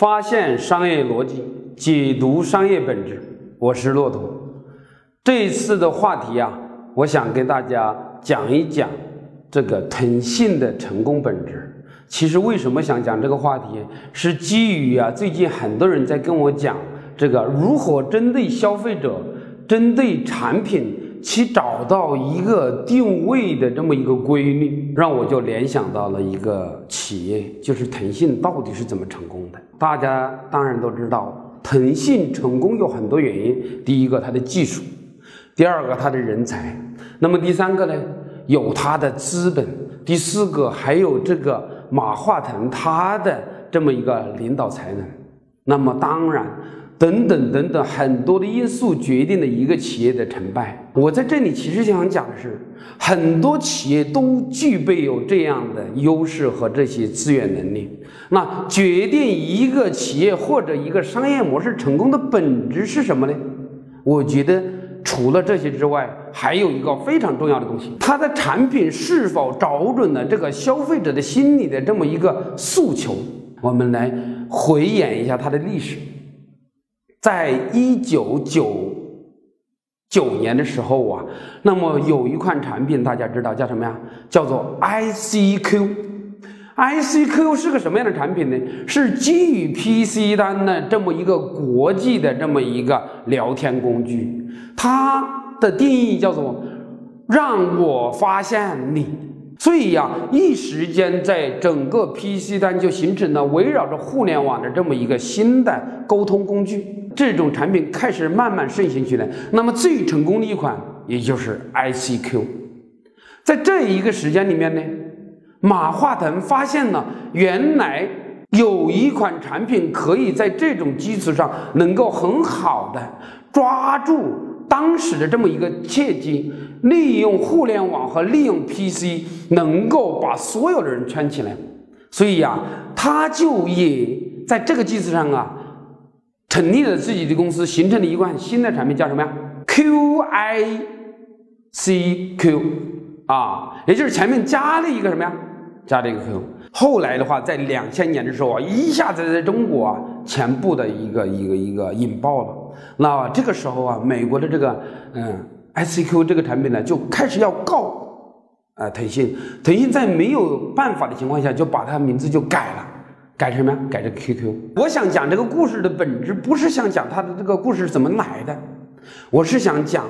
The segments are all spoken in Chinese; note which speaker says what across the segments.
Speaker 1: 发现商业逻辑，解读商业本质。我是骆驼。这一次的话题啊，我想跟大家讲一讲这个腾讯的成功本质。其实为什么想讲这个话题，是基于啊，最近很多人在跟我讲这个如何针对消费者、针对产品。其找到一个定位的这么一个规律，让我就联想到了一个企业，就是腾讯到底是怎么成功的？大家当然都知道，腾讯成功有很多原因。第一个，它的技术；第二个，它的人才；那么第三个呢，有它的资本；第四个，还有这个马化腾他的这么一个领导才能。那么当然。等等等等，很多的因素决定了一个企业的成败。我在这里其实想讲的是，很多企业都具备有这样的优势和这些资源能力。那决定一个企业或者一个商业模式成功的本质是什么呢？我觉得除了这些之外，还有一个非常重要的东西，它的产品是否找准了这个消费者的心理的这么一个诉求。我们来回演一下它的历史。在一九九九年的时候啊，那么有一款产品，大家知道叫什么呀？叫做 ICQ。ICQ 是个什么样的产品呢？是基于 PC 端的这么一个国际的这么一个聊天工具。它的定义叫做“让我发现你”。所以呀，一时间在整个 PC 端就形成了围绕着互联网的这么一个新的沟通工具。这种产品开始慢慢盛行起来。那么最成功的一款，也就是 ICQ。在这一个时间里面呢，马化腾发现了原来有一款产品可以在这种基础上能够很好的抓住当时的这么一个契机，利用互联网和利用 PC，能够把所有的人圈起来。所以呀，他就也在这个基础上啊。成立了自己的公司，形成了一款新的产品，叫什么呀？QICQ 啊，也就是前面加了一个什么呀？加了一个 Q。后来的话，在两千年的时候啊，一下子在中国啊，全部的一个一个一个引爆了。那这个时候啊，美国的这个嗯 ICQ 这个产品呢，就开始要告啊腾讯。腾讯在没有办法的情况下，就把它名字就改了。改什么呀？改成 QQ。我想讲这个故事的本质，不是想讲它的这个故事怎么来的，我是想讲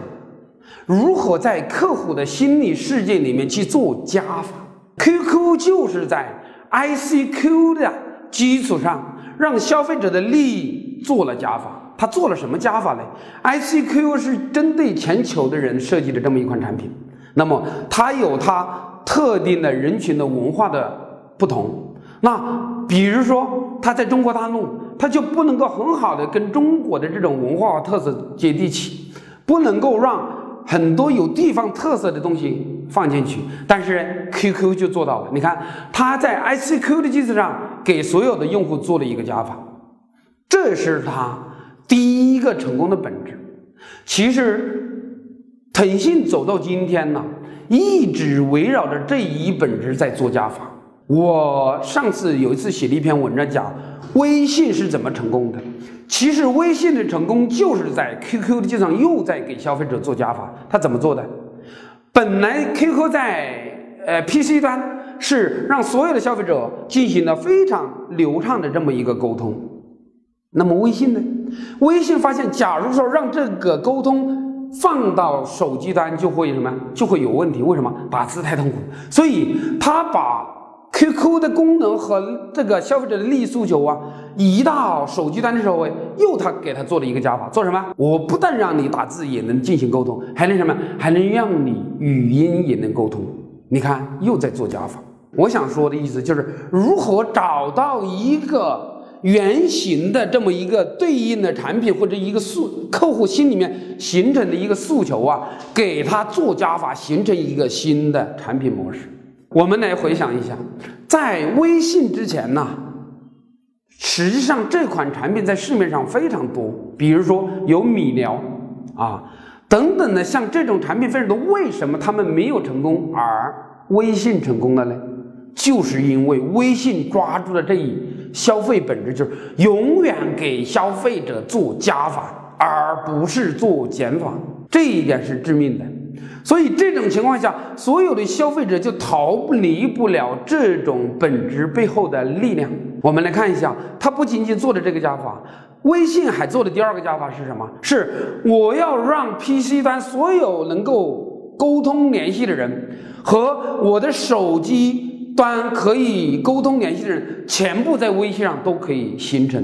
Speaker 1: 如何在客户的心理世界里面去做加法。QQ 就是在 ICQ 的基础上，让消费者的利益做了加法。它做了什么加法呢？ICQ 是针对全球的人设计的这么一款产品，那么它有它特定的人群的文化的不同。那比如说，他在中国大陆，他就不能够很好的跟中国的这种文化特色接地气，不能够让很多有地方特色的东西放进去。但是 QQ 就做到了，你看他在 ICQ 的基础上给所有的用户做了一个加法，这是他第一个成功的本质。其实腾讯走到今天呢，一直围绕着这一本质在做加法。我上次有一次写了一篇文章，讲微信是怎么成功的。其实微信的成功就是在 QQ 的基础上又在给消费者做加法。他怎么做的？本来 QQ 在呃 PC 端是让所有的消费者进行了非常流畅的这么一个沟通。那么微信呢？微信发现，假如说让这个沟通放到手机端，就会什么？就会有问题。为什么？打字太痛苦。所以他把 QQ 的功能和这个消费者的利益诉求啊，移到手机端的时候，又他给他做了一个加法，做什么？我不但让你打字也能进行沟通，还能什么？还能让你语音也能沟通。你看，又在做加法。我想说的意思就是，如何找到一个原型的这么一个对应的产品或者一个诉客户心里面形成的一个诉求啊，给他做加法，形成一个新的产品模式。我们来回想一下，在微信之前呢，实际上这款产品在市面上非常多，比如说有米聊啊等等的，像这种产品非常多。为什么他们没有成功，而微信成功了呢？就是因为微信抓住了这一消费本质，就是永远给消费者做加法，而不是做减法，这一点是致命的。所以这种情况下，所有的消费者就逃离不了这种本质背后的力量。我们来看一下，他不仅仅做的这个加法，微信还做的第二个加法是什么？是我要让 PC 端所有能够沟通联系的人和我的手机端可以沟通联系的人，全部在微信上都可以形成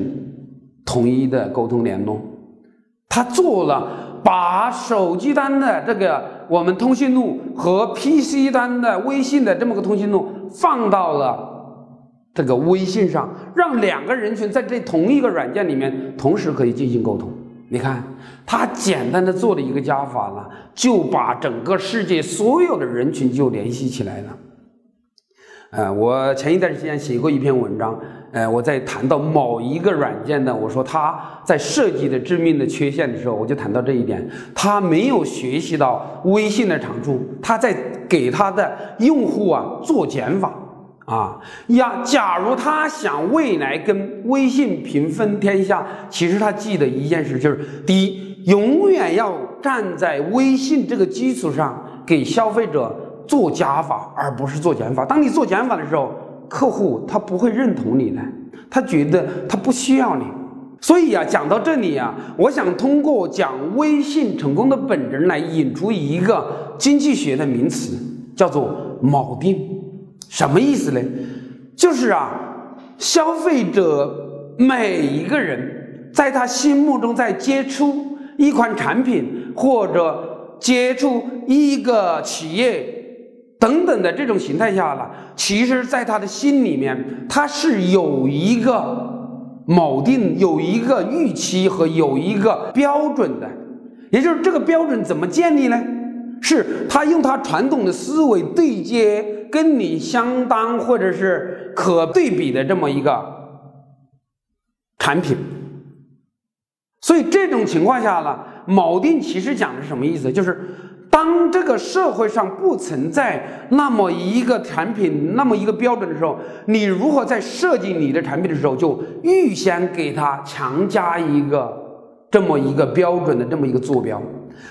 Speaker 1: 统一的沟通联络。他做了把手机端的这个。我们通讯录和 PC 端的微信的这么个通讯录放到了这个微信上，让两个人群在这同一个软件里面同时可以进行沟通。你看，他简单的做了一个加法了，就把整个世界所有的人群就联系起来了。呃，我前一段时间写过一篇文章。呃，我在谈到某一个软件呢，我说它在设计的致命的缺陷的时候，我就谈到这一点，它没有学习到微信的长处，它在给它的用户啊做减法啊呀。假如他想未来跟微信平分天下，其实他记得一件事，就是第一，永远要站在微信这个基础上给消费者做加法，而不是做减法。当你做减法的时候，客户他不会认同你的，他觉得他不需要你，所以啊，讲到这里啊，我想通过讲微信成功的本质来引出一个经济学的名词，叫做锚定。什么意思呢？就是啊，消费者每一个人在他心目中在接触一款产品或者接触一个企业。等等的这种形态下了，其实，在他的心里面，他是有一个锚定，有一个预期和有一个标准的。也就是这个标准怎么建立呢？是他用他传统的思维对接跟你相当或者是可对比的这么一个产品。所以这种情况下呢，锚定其实讲的是什么意思？就是。当这个社会上不存在那么一个产品、那么一个标准的时候，你如何在设计你的产品的时候，就预先给它强加一个这么一个标准的这么一个坐标？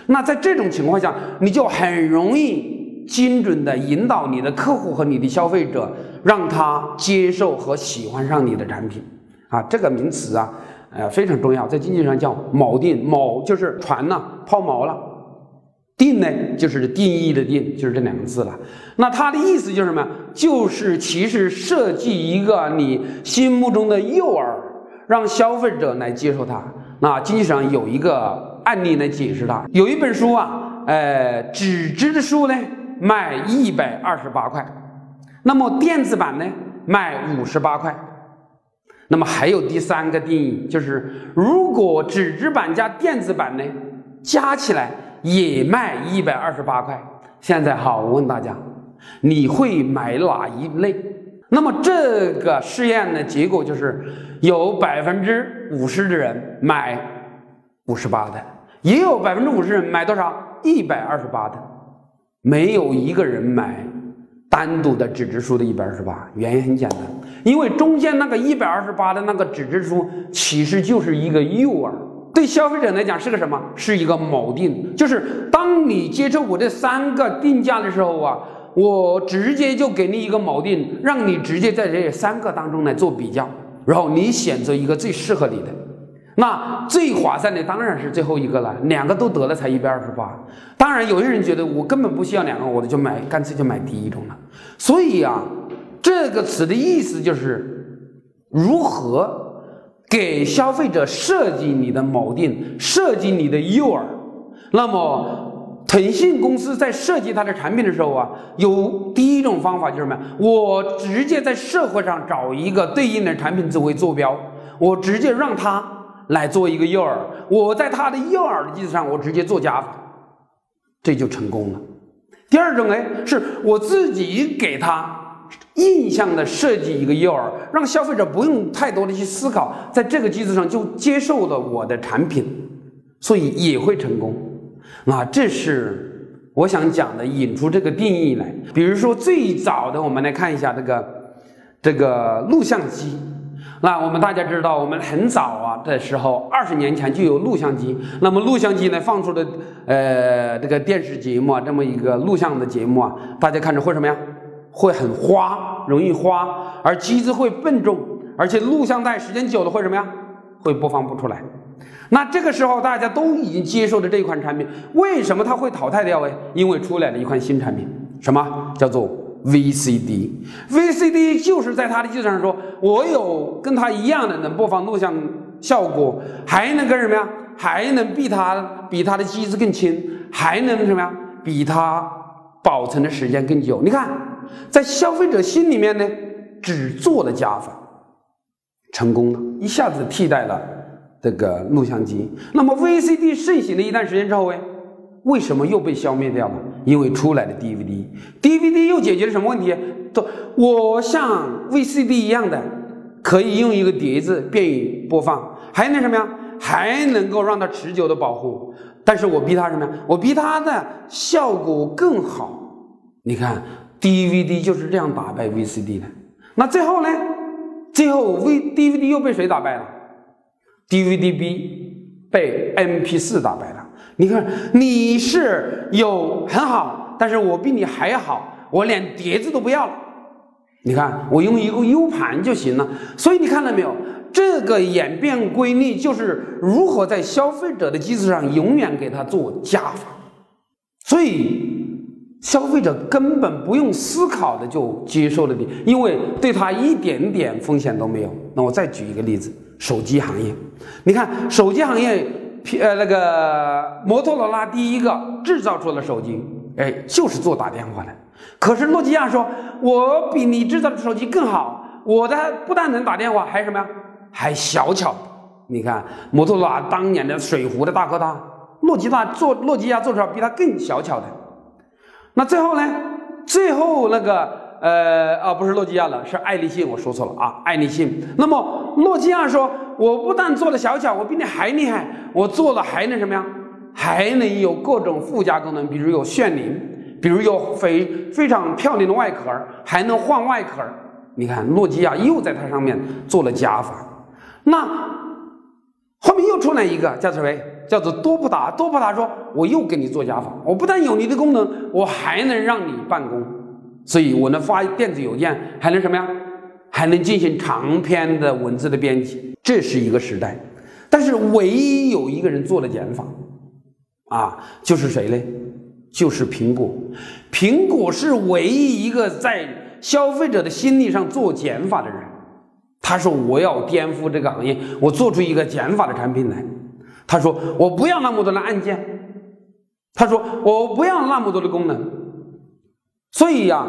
Speaker 1: 那在这种情况下，你就很容易精准的引导你的客户和你的消费者，让他接受和喜欢上你的产品。啊，这个名词啊，呃，非常重要，在经济上叫锚定，锚就是船呢抛锚了。定呢，就是定义的定，就是这两个字了。那它的意思就是什么？就是其实设计一个你心目中的诱饵，让消费者来接受它。那经济上有一个案例来解释它。有一本书啊，呃，纸质的书呢卖一百二十八块，那么电子版呢卖五十八块。那么还有第三个定义，就是如果纸质版加电子版呢加起来。也卖一百二十八块。现在好，我问大家，你会买哪一类？那么这个试验的结果就是，有百分之五十的人买五十八的，也有百分之五十人买多少？一百二十八的，没有一个人买单独的纸质书的一百二十八。原因很简单，因为中间那个一百二十八的那个纸质书其实就是一个诱饵。对消费者来讲是个什么？是一个锚定，就是当你接受我这三个定价的时候啊，我直接就给你一个锚定，让你直接在这三个当中来做比较，然后你选择一个最适合你的。那最划算的当然是最后一个了，两个都得了才一百二十八。当然，有些人觉得我根本不需要两个，我就买，干脆就买第一种了。所以啊，这个词的意思就是如何。给消费者设计你的锚定，设计你的诱饵。那么，腾讯公司在设计它的产品的时候啊，有第一种方法就是什么？我直接在社会上找一个对应的产品作为坐标，我直接让它来做一个诱饵。我在它的诱饵的基础上，我直接做加法，这就成功了。第二种哎，是我自己给他。印象的设计一个诱饵，让消费者不用太多的去思考，在这个基础上就接受了我的产品，所以也会成功。那这是我想讲的引出这个定义来。比如说最早的，我们来看一下这个这个录像机。那我们大家知道，我们很早啊的时候，二十年前就有录像机。那么录像机呢放出的呃这个电视节目啊，这么一个录像的节目啊，大家看着会什么呀？会很花，容易花，而机子会笨重，而且录像带时间久了会什么呀？会播放不出来。那这个时候大家都已经接受了这一款产品，为什么它会淘汰掉哎？因为出来了一款新产品，什么叫做？VCD，VCD 就是在它的基础上说，我有跟它一样的能播放录像效果，还能跟什么呀？还能比它比它的机子更轻，还能什么呀？比它保存的时间更久。你看，在消费者心里面呢，只做了加法，成功了，一下子替代了这个录像机。那么 VCD 盛行了一段时间之后，哎。为什么又被消灭掉了？因为出来的 DVD，DVD 又解决了什么问题？都我像 VCD 一样的，可以用一个碟子便于播放，还能什么呀？还能够让它持久的保护。但是我比它什么呀？我比它的效果更好。你看 DVD 就是这样打败 VCD 的。那最后呢？最后 V DVD 又被谁打败了？DVD B 被 MP4 打败了。你看，你是有很好，但是我比你还好，我连碟子都不要了。你看，我用一个 U 盘就行了。所以你看到没有？这个演变规律就是如何在消费者的基础上永远给他做加法。所以消费者根本不用思考的就接受了你，因为对他一点点风险都没有。那我再举一个例子，手机行业，你看手机行业。呃，那个摩托罗拉第一个制造出了手机，哎，就是做打电话的。可是诺基亚说，我比你制造的手机更好，我的不但能打电话，还什么呀？还小巧。你看摩托罗拉当年的水壶的大哥大，诺基亚做诺基亚做出来比它更小巧的。那最后呢？最后那个。呃啊，不是诺基亚了，是爱立信，我说错了啊，爱立信。那么诺基亚说，我不但做了小巧，我比你还厉害，我做了还能什么呀？还能有各种附加功能，比如有炫灵，比如有非非常漂亮的外壳，还能换外壳。你看，诺基亚又在它上面做了加法。那后面又出来一个叫什么？叫做多普达。多普达说，我又给你做加法，我不但有你的功能，我还能让你办公。所以我能发电子邮件，还能什么呀？还能进行长篇的文字的编辑，这是一个时代。但是唯一有一个人做了减法，啊，就是谁呢？就是苹果。苹果是唯一一个在消费者的心理上做减法的人。他说：“我要颠覆这个行业，我做出一个减法的产品来。”他说：“我不要那么多的按键。”他说：“我不要那么多的功能。”所以呀，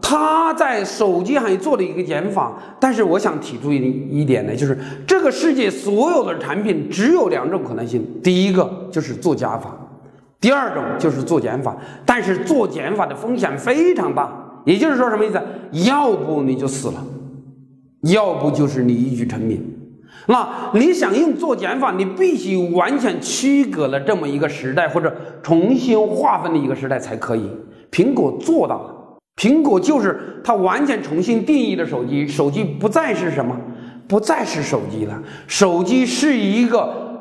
Speaker 1: 他在手机行业做了一个减法，但是我想提出一一点呢，就是这个世界所有的产品只有两种可能性，第一个就是做加法，第二种就是做减法。但是做减法的风险非常大，也就是说什么意思？要不你就死了，要不就是你一举成名。那你想用做减法，你必须完全区隔了这么一个时代，或者重新划分的一个时代才可以。苹果做到了，苹果就是它完全重新定义的手机，手机不再是什么，不再是手机了，手机是一个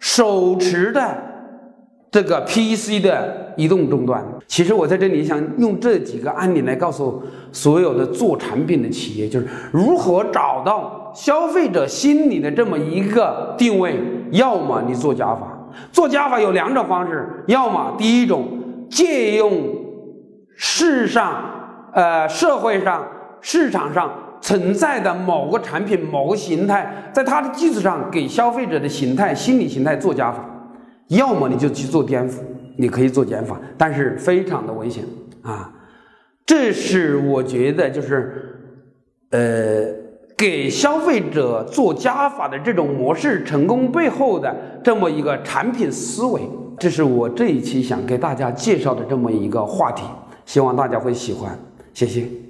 Speaker 1: 手持的这个 PC 的移动终端。其实我在这里想用这几个案例来告诉所有的做产品的企业，就是如何找到消费者心里的这么一个定位。要么你做加法，做加法有两种方式，要么第一种借用。世上，呃，社会上、市场上存在的某个产品、某个形态，在它的基础上给消费者的形态、心理形态做加法，要么你就去做颠覆，你可以做减法，但是非常的危险啊！这是我觉得就是，呃，给消费者做加法的这种模式成功背后的这么一个产品思维，这是我这一期想给大家介绍的这么一个话题。希望大家会喜欢，谢谢。